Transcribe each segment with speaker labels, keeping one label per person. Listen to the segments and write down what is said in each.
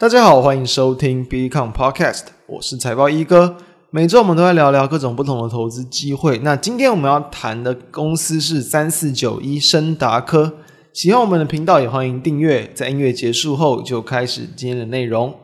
Speaker 1: 大家好，欢迎收听 Beacon Podcast，我是财报一哥。每周我们都在聊聊各种不同的投资机会。那今天我们要谈的公司是三四九一升达科。喜欢我们的频道也欢迎订阅。在音乐结束后就开始今天的内容。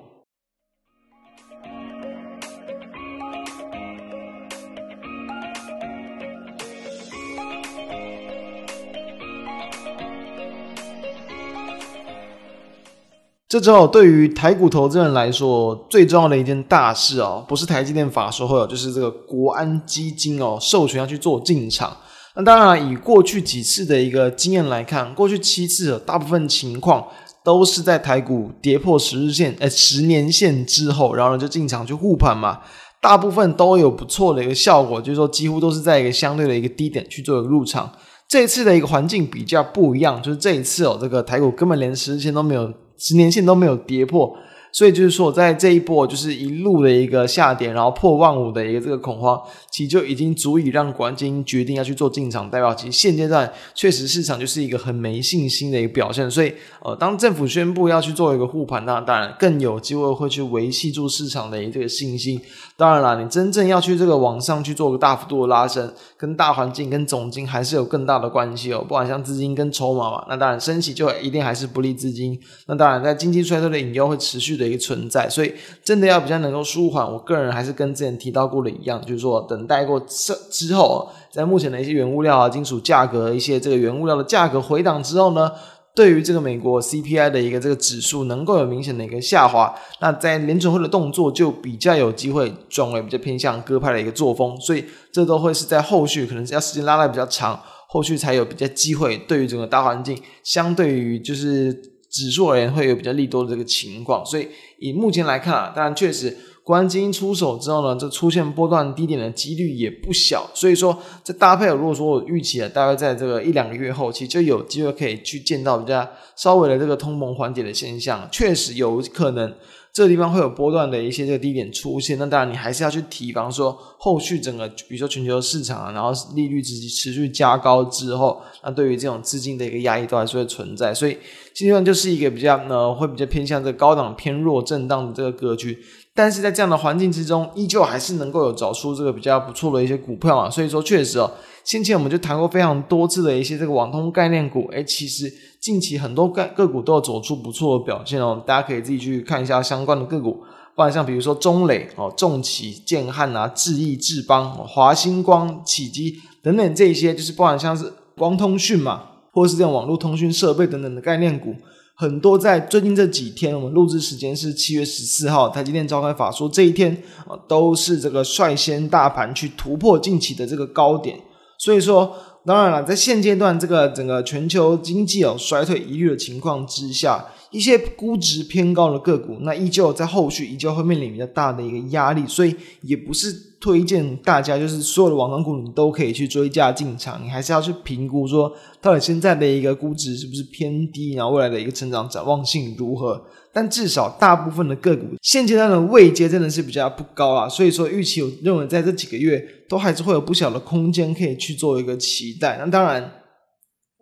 Speaker 1: 这周对于台股投资人来说，最重要的一件大事哦，不是台积电法说会哦，就是这个国安基金哦授权要去做进场。那当然，以过去几次的一个经验来看，过去七次大部分情况都是在台股跌破十日线、呃十年线之后，然后呢就进场去护盘嘛，大部分都有不错的一个效果，就是说几乎都是在一个相对的一个低点去做一个入场。这一次的一个环境比较不一样，就是这一次哦，这个台股根本连十日线都没有。十年线都没有跌破，所以就是说，在这一波就是一路的一个下跌，然后破万五的一个这个恐慌，其实就已经足以让国安基金决定要去做进场，代表其实现阶段确实市场就是一个很没信心的一个表现。所以，呃，当政府宣布要去做一个护盘，那当然更有机会会去维系住市场的一个信心。当然啦，你真正要去这个往上去做个大幅度的拉升，跟大环境跟总金还是有更大的关系哦。不管像资金跟筹码嘛，那当然升息就一定还是不利资金。那当然，在经济衰退的引诱会持续的一个存在，所以真的要比较能够舒缓，我个人还是跟之前提到过的一样，就是说等待过之之后，在目前的一些原物料啊、金属价格、一些这个原物料的价格回档之后呢，对于这个美国 CPI 的一个这个指数能够有明显的一个下滑，那在联准会的动作就比较有机会转为比较偏向鸽派的一个作风，所以这都会是在后续可能要时间拉得比较长，后续才有比较机会，对于整个大环境相对于就是。指数而言会有比较利多的这个情况，所以以目前来看啊，当然确实国安基金出手之后呢，这出现波段低点的几率也不小，所以说这搭配如果说我预期啊，大概在这个一两个月后，期就有机会可以去见到比较稍微的这个通膨缓解的现象，确实有可能。这个地方会有波段的一些这个低点出现，那当然你还是要去提防说后续整个，比如说全球市场啊，然后利率持续持续加高之后，那对于这种资金的一个压抑都还是会存在，所以基本上就是一个比较呢，会比较偏向这个高档偏弱震荡的这个格局。但是在这样的环境之中，依旧还是能够有找出这个比较不错的一些股票啊，所以说确实哦，先前我们就谈过非常多次的一些这个网通概念股，诶，其实近期很多个个股都有走出不错的表现哦，大家可以自己去看一下相关的个股，不然像比如说中磊哦、重企、建汉啊、智易、智邦、华星光、启基等等这些，就是不管像是光通讯嘛，或者是这种网络通讯设备等等的概念股。很多在最近这几天，我们录制时间是七月十四号，台积电召开法说这一天啊，都是这个率先大盘去突破近期的这个高点。所以说，当然了，在现阶段这个整个全球经济有衰退疑虑的情况之下，一些估值偏高的个股，那依旧在后续依旧会面临比较大的一个压力，所以也不是。推荐大家，就是所有的网通股，你都可以去追价进场。你还是要去评估说，到底现在的一个估值是不是偏低，然后未来的一个成长展望性如何？但至少大部分的个股现阶段的位阶真的是比较不高啊。所以说，预期我认为在这几个月都还是会有不小的空间可以去做一个期待。那当然，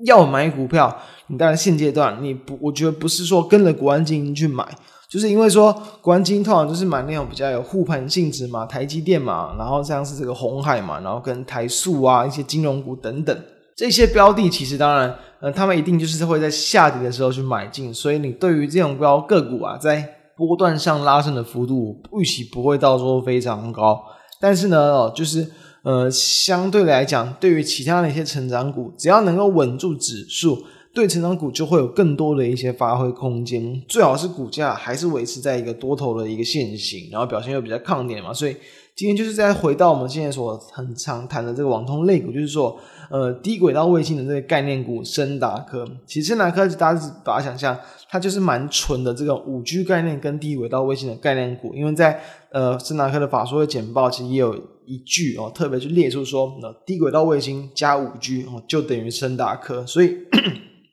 Speaker 1: 要买股票，你当然现阶段你不，我觉得不是说跟着国安基金去买。就是因为说，国安基金通常就是买那种比较有护盘性质嘛，台积电嘛，然后像是这个红海嘛，然后跟台塑啊一些金融股等等这些标的，其实当然，呃，他们一定就是会在下跌的时候去买进，所以你对于这种标个股啊，在波段上拉升的幅度预期不会到说非常高，但是呢，哦，就是呃，相对来讲，对于其他的一些成长股，只要能够稳住指数。对成长股就会有更多的一些发挥空间，最好是股价还是维持在一个多头的一个线型，然后表现又比较抗跌嘛。所以今天就是再回到我们现在所很常谈的这个网通类股，就是说，呃，低轨道卫星的这个概念股深达科。其实深达科大家是把它想象，它就是蛮纯的这个五 G 概念跟低轨道卫星的概念股。因为在呃深达科的法说会简报，其实也有一句哦，特别去列出说，那低轨道卫星加五 G 哦，就等于升达科。所以。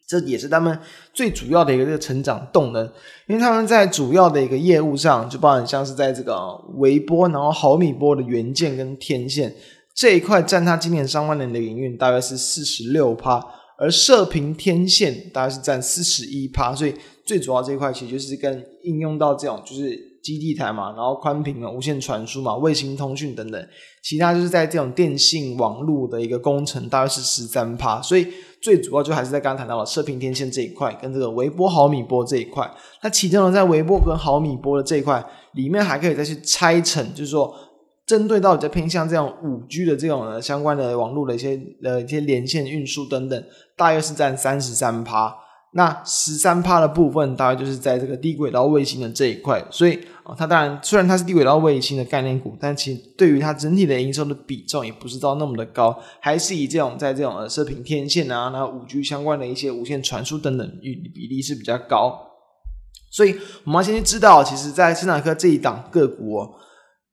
Speaker 1: 这也是他们最主要的一个这个成长动能，因为他们在主要的一个业务上，就包含像是在这个微波，然后毫米波的元件跟天线这一块，占他今年上半年的营运大约是四十六趴，而射频天线大概是占四十一趴，所以最主要这一块其实就是跟应用到这种就是基地台嘛，然后宽频啊、无线传输嘛、卫星通讯等等，其他就是在这种电信网络的一个工程，大概是十三趴，所以最主要就还是在刚刚谈到了射频天线这一块，跟这个微波毫米波这一块。那其中呢，在微波跟毫米波的这一块里面，还可以再去拆成，就是说。针对到比较偏向这样五 G 的这种呃相关的网络的一些呃一些连线运输等等，大约是占三十三趴。那十三趴的部分，大概就是在这个低轨道卫星的这一块。所以啊，它当然虽然它是低轨道卫星的概念股，但其实对于它整体的营收的比重也不是到那么的高，还是以这种在这种呃射频天线啊，然后五 G 相关的一些无线传输等等比比例是比较高。所以我们要先去知道，其实在砷达科这一档个股哦。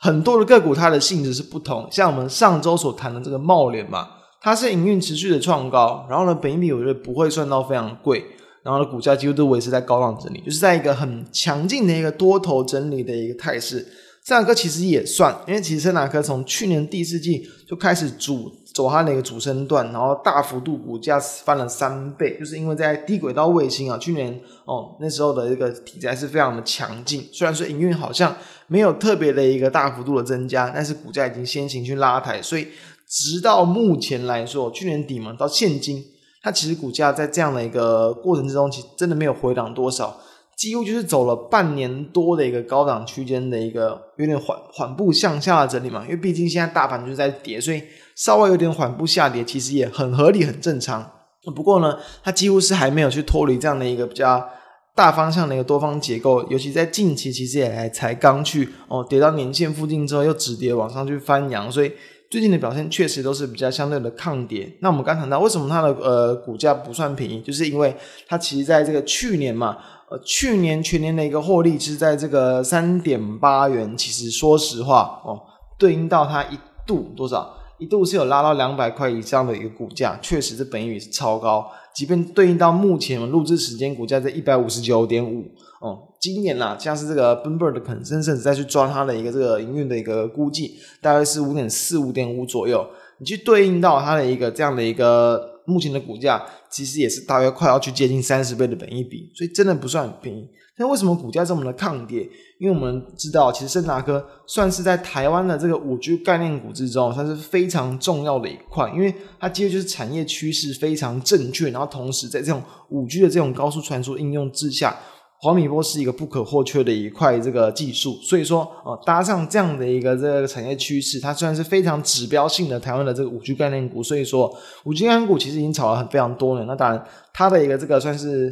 Speaker 1: 很多的个股，它的性质是不同。像我们上周所谈的这个茂联嘛，它是营运持续的创高，然后呢，本益比我觉得不会算到非常贵，然后呢，股价几乎都维持在高档整理，就是在一个很强劲的一个多头整理的一个态势。砷达科其实也算，因为其实砷达科从去年第四季就开始主走它的一个主升段，然后大幅度股价翻了三倍，就是因为在低轨道卫星啊，去年哦那时候的一个题材是非常的强劲，虽然说营运好像没有特别的一个大幅度的增加，但是股价已经先行去拉抬，所以直到目前来说，去年底嘛到现今，它其实股价在这样的一个过程之中，其实真的没有回档多少。几乎就是走了半年多的一个高档区间的一个有点缓缓步向下的整理嘛，因为毕竟现在大盘就是在跌，所以稍微有点缓步下跌，其实也很合理、很正常。不过呢，它几乎是还没有去脱离这样的一个比较大方向的一个多方结构，尤其在近期，其实也还才刚去哦跌到年线附近之后又止跌往上去翻扬，所以最近的表现确实都是比较相对的抗跌。那我们刚谈到为什么它的呃股价不算便宜，就是因为它其实在这个去年嘛。呃，去年全年的一个获利是在这个三点八元，其实说实话哦，对应到它一度多少，一度是有拉到两百块以上的一个股价，确实这本益比是超高。即便对应到目前录制时间股价在一百五十九点五哦，今年啦，像是这个 Bloomberg 的 consensus 再去抓它的一个这个营运的一个估计，大概是五点四五点五左右，你去对应到它的一个这样的一个。目前的股价其实也是大约快要去接近三十倍的本益比，所以真的不算很便宜。那为什么股价这么的抗跌？因为我们知道，其实砷达科算是在台湾的这个五 G 概念股之中，算是非常重要的一块，因为它几乎就是产业趋势非常正确，然后同时在这种五 G 的这种高速传输应用之下。毫米波是一个不可或缺的一块这个技术，所以说，呃，搭上这样的一个这个产业趋势，它虽然是非常指标性的台湾的这个五 G 概念股，所以说五 G 概念股其实已经炒了很非常多年。那当然，它的一个这个算是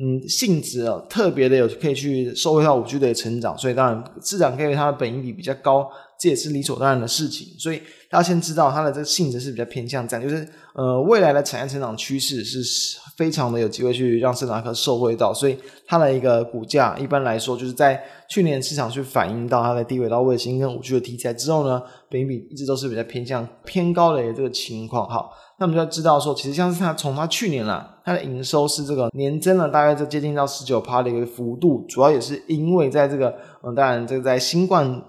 Speaker 1: 嗯性质啊特别的有可以去收回到五 G 的成长，所以当然市场给予它的本益比比较高，这也是理所当然的事情。所以大家先知道它的这个性质是比较偏向这样，就是呃未来的产业成长趋势是。非常的有机会去让砷达克受惠到，所以它的一个股价一般来说就是在去年市场去反映到它的低轨道卫星跟五 G 的题材之后呢，本比一直都是比较偏向偏高的这个情况。好，那我们就要知道说，其实像是它从它去年啦，它的营收是这个年增了大概就接近到十九趴的一个幅度，主要也是因为在这个嗯，当然这个在新冠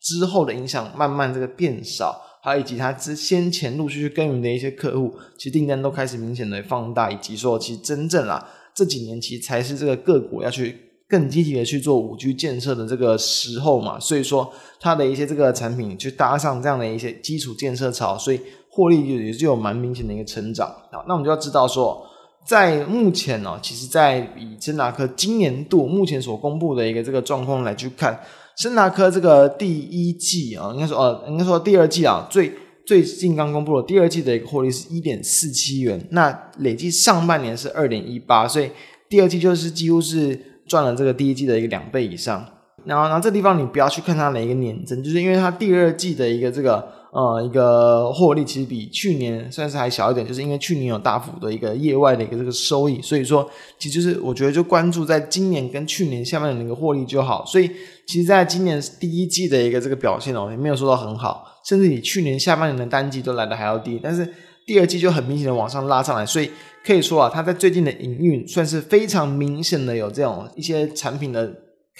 Speaker 1: 之后的影响慢慢这个变少。还有以及它之先前陆续去耕耘的一些客户，其实订单都开始明显的放大，以及说其实真正啦这几年其实才是这个个股要去更积极的去做五 G 建设的这个时候嘛，所以说它的一些这个产品去搭上这样的一些基础建设潮，所以获利也也是有蛮明显的一个成长。啊，那我们就要知道说，在目前呢，其实在以森达科今年度目前所公布的一个这个状况来去看。深达科这个第一季啊，应该说呃，应该说第二季啊，最最近刚公布了第二季的一个获利是一点四七元，那累计上半年是二点一八，所以第二季就是几乎是赚了这个第一季的一个两倍以上。然后，然后这地方你不要去看它的一个年增，就是因为它第二季的一个这个。呃，一个获利其实比去年算是还小一点，就是因为去年有大幅的一个业外的一个这个收益，所以说其实就是我觉得就关注在今年跟去年下半年的一个获利就好。所以其实在今年第一季的一个这个表现哦，也没有说到很好，甚至比去年下半年的单季都来的还要低。但是第二季就很明显的往上拉上来，所以可以说啊，它在最近的营运算是非常明显的有这种一些产品的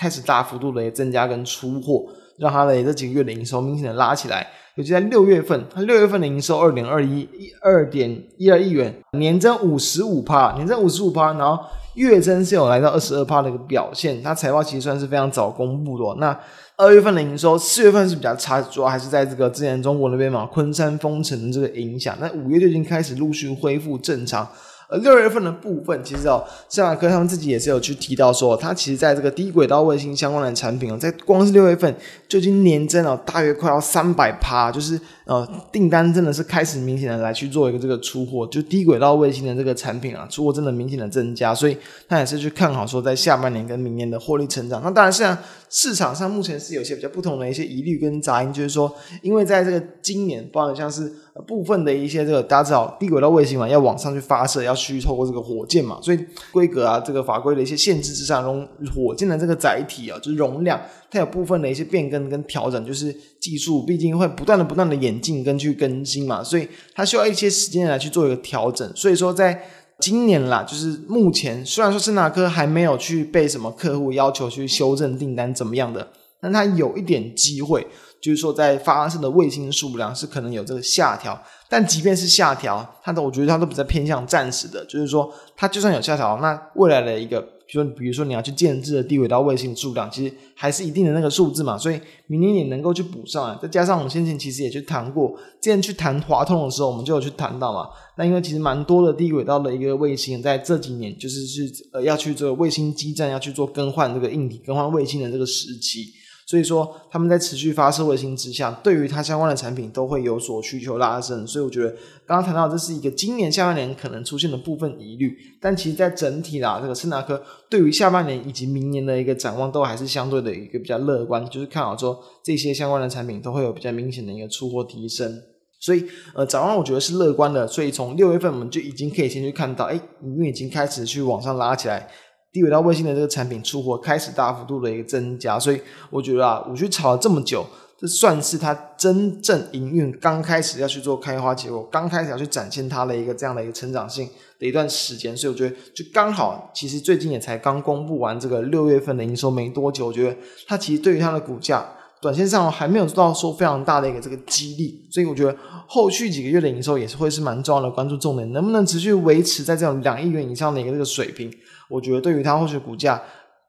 Speaker 1: 开始大幅度的增加跟出货，让它的这几个月的营收明显的拉起来。尤其在六月份，它六月份的营收二点二一一二点一二亿元，年增五十五趴，年增五十五趴，然后月增是有来到二十二趴的一个表现。它财报其实算是非常早公布的。那二月份的营收，四月份是比较差，主要还是在这个之前中国那边嘛，昆山封城的这个影响。那五月就已经开始陆续恢复正常。而六月份的部分，其实哦，圣马科他们自己也是有去提到说，它其实在这个低轨道卫星相关的产品哦，在光是六月份就已经年增了大约快要三百趴，就是呃订单真的是开始明显的来去做一个这个出货，就低轨道卫星的这个产品啊，出货真的明显的增加，所以他也是去看好说在下半年跟明年的获利成长。那当然，现在市场上目前是有些比较不同的一些疑虑跟杂音，就是说，因为在这个今年，包含像是。部分的一些这个大家知道低轨道卫星嘛，要往上去发射，要需透过这个火箭嘛，所以规格啊，这个法规的一些限制之上，容火箭的这个载体啊，就是容量，它有部分的一些变更跟调整，就是技术毕竟会不断的不断的演进跟去更新嘛，所以它需要一些时间来去做一个调整。所以说，在今年啦，就是目前虽然说圣达科还没有去被什么客户要求去修正订单怎么样的，但它有一点机会。就是说，在发射的卫星数量是可能有这个下调，但即便是下调，它的我觉得它都比较偏向暂时的。就是说，它就算有下调，那未来的一个，就，比如说你要去建置的低轨道卫星数量，其实还是一定的那个数字嘛，所以明年也能够去补上来。再加上我们先前其实也去谈过，之前去谈华通的时候，我们就有去谈到嘛。那因为其实蛮多的低轨道的一个卫星，在这几年就是是呃要去这个卫星基站要去做更换这个硬体更换卫星的这个时期。所以说，他们在持续发射卫星之下，对于它相关的产品都会有所需求拉升。所以我觉得，刚刚谈到这是一个今年下半年可能出现的部分疑虑，但其实在整体啦，这个圣达科对于下半年以及明年的一个展望，都还是相对的一个比较乐观，就是看好说这些相关的产品都会有比较明显的一个出货提升。所以，呃，展望我觉得是乐观的。所以从六月份我们就已经可以先去看到，哎，营运已经开始去往上拉起来。低轨道卫星的这个产品出货开始大幅度的一个增加，所以我觉得啊，五 G 炒了这么久，这算是它真正营运刚开始要去做开花结果，刚开始要去展现它的一个这样的一个成长性的一段时间，所以我觉得就刚好，其实最近也才刚公布完这个六月份的营收没多久，我觉得它其实对于它的股价。短线上还没有做到说非常大的一个这个激励，所以我觉得后续几个月的营收也是会是蛮重要的关注重点，能不能持续维持在这种两亿元以上的一个这个水平？我觉得对于它后续股价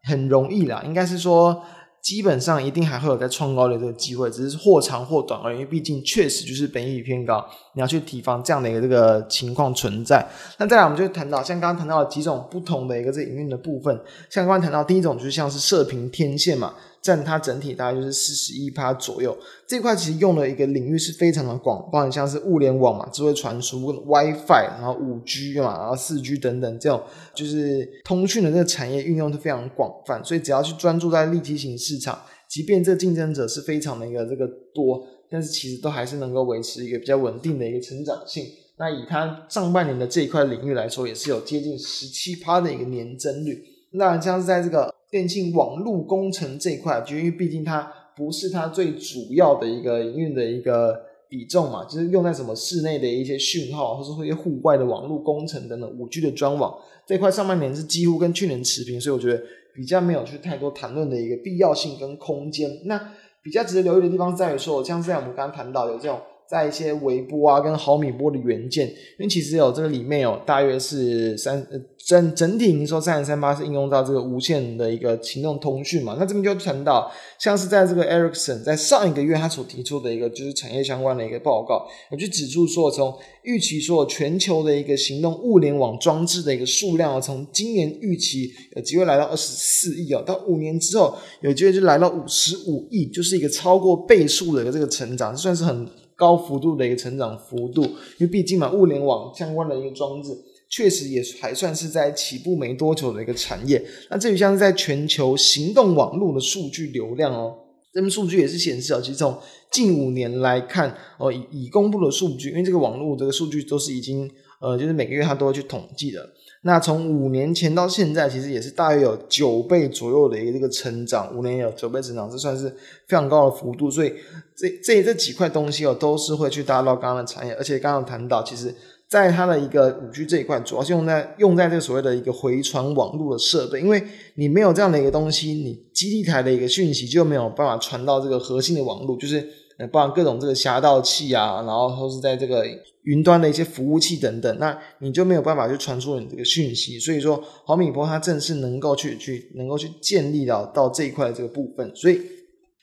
Speaker 1: 很容易啦，应该是说。基本上一定还会有在创高的这个机会，只是或长或短而已。因为毕竟确实就是本益比偏高，你要去提防这样的一个这个情况存在。那再来，我们就谈到像刚刚谈到的几种不同的一个这营运的部分。像刚刚谈到第一种，就是像是射频天线嘛。占它整体大概就是四十一趴左右，这块其实用的一个领域是非常的广，包含像是物联网嘛、智慧传输、WiFi，然后五 G 嘛，然后四 G 等等这种，就是通讯的这个产业运用是非常广泛，所以只要去专注在立体型市场，即便这竞争者是非常的一个这个多，但是其实都还是能够维持一个比较稳定的一个成长性。那以它上半年的这一块领域来说，也是有接近十七趴的一个年增率。那像是在这个。电信网络工程这一块，就因为毕竟它不是它最主要的一个营运的一个比重嘛，就是用在什么室内的一些讯号，或者说一些户外的网络工程等等，五 G 的专网这块上半年是几乎跟去年持平，所以我觉得比较没有去太多谈论的一个必要性跟空间。那比较值得留意的地方在于说，像是在我们刚刚谈到有这种。在一些微波啊跟毫米波的元件，因为其实有这个里面有大约是三呃整整体营收三十三八是应用到这个无线的一个行动通讯嘛，那这边就谈到像是在这个 Ericsson 在上一个月他所提出的一个就是产业相关的一个报告，我就指出说从预期说全球的一个行动物联网装置的一个数量从今年预期有机会来到二十四亿哦，到五年之后有机会就来到五十五亿，就是一个超过倍数的一个这个成长，算是很。高幅度的一个成长幅度，因为毕竟嘛，物联网相关的一个装置，确实也还算是在起步没多久的一个产业。那至于像是在全球行动网络的数据流量哦，这份数据也是显示啊，其实从近五年来看哦，已已公布的数据，因为这个网络这个数据都是已经呃，就是每个月它都会去统计的。那从五年前到现在，其实也是大约有九倍左右的一个这个成长，五年有九倍成长，这算是非常高的幅度。所以这这这几块东西哦，都是会去搭到刚刚的产业。而且刚刚谈到，其实在它的一个五 G 这一块，主要是用在用在这个所谓的一个回传网络的设备，因为你没有这样的一个东西，你基地台的一个讯息就没有办法传到这个核心的网络，就是呃，包含各种这个侠盗器啊，然后都是在这个云端的一些服务器等等，那你就没有办法去传输你这个讯息。所以说，毫米波它正是能够去去能够去建立到到这一块的这个部分。所以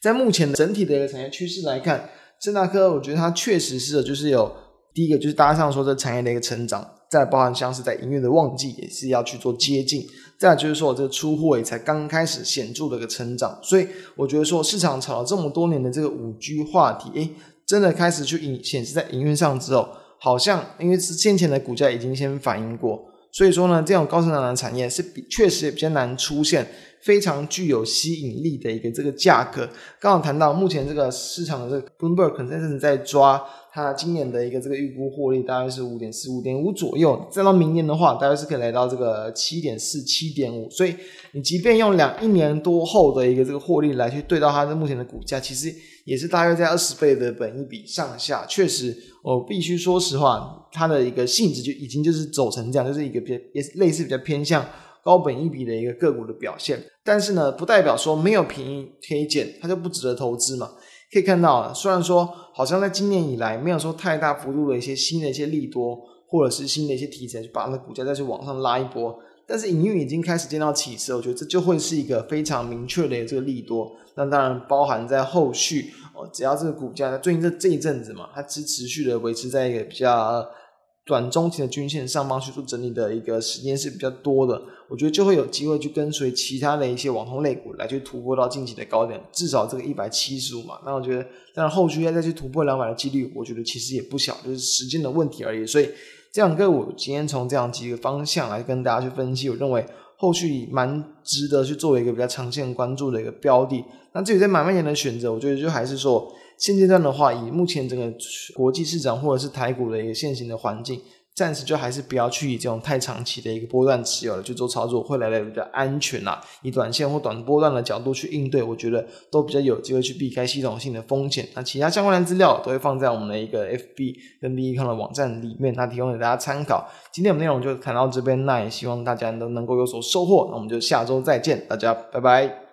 Speaker 1: 在目前的整体的一个产业趋势来看，圣达科我觉得它确实是就是有第一个就是搭上说这产业的一个成长，再包含像是在营运的旺季也是要去做接近。再就是说，这个出货也才刚开始显著的一个成长，所以我觉得说市场炒了这么多年的这个五 G 话题，诶，真的开始去显显示在营运上之后，好像因为是先前的股价已经先反映过，所以说呢，这种高成长的产业是比确实也比较难出现非常具有吸引力的一个这个价格。刚好谈到目前这个市场的这个 Bloomberg 可能在抓。它今年的一个这个预估获利大概是五点四、五点五左右，再到明年的话，大概是可以来到这个七点四、七点五。所以你即便用两一年多后的一个这个获利来去对到它的目前的股价，其实也是大约在二十倍的本益比上下。确实，我必须说实话，它的一个性质就已经就是走成这样，就是一个偏也是类似比较偏向高本一比的一个个股的表现。但是呢，不代表说没有便宜可以捡，它就不值得投资嘛。可以看到啊，虽然说好像在今年以来没有说太大幅度的一些新的一些利多，或者是新的一些题材，去把那股价再去往上拉一波，但是营运已经开始见到起色，我觉得这就会是一个非常明确的这个利多。那当然包含在后续哦，只要这个股价在最近这这一阵子嘛，它是持续的维持在一个比较。短中期的均线上方去做整理的一个时间是比较多的，我觉得就会有机会去跟随其他的一些网通类股来去突破到近期的高点，至少这个一百七十五嘛。那我觉得，当然后续要再去突破两百的几率，我觉得其实也不小，就是时间的问题而已。所以这两个我今天从这样几个方向来跟大家去分析，我认为后续蛮值得去作为一个比较长线关注的一个标的。那至于在买卖点的选择，我觉得就还是说。现阶段的话，以目前整个国际市场或者是台股的一个现行的环境，暂时就还是不要去以这种太长期的一个波段持有了去做操作，会来的比较安全啦。以短线或短波段的角度去应对，我觉得都比较有机会去避开系统性的风险。那其他相关的资料都会放在我们的一个 FB 跟 LinkedIn 的网站里面，那提供给大家参考。今天我们内容就谈到这边，那也希望大家都能够有所收获。那我们就下周再见，大家拜拜。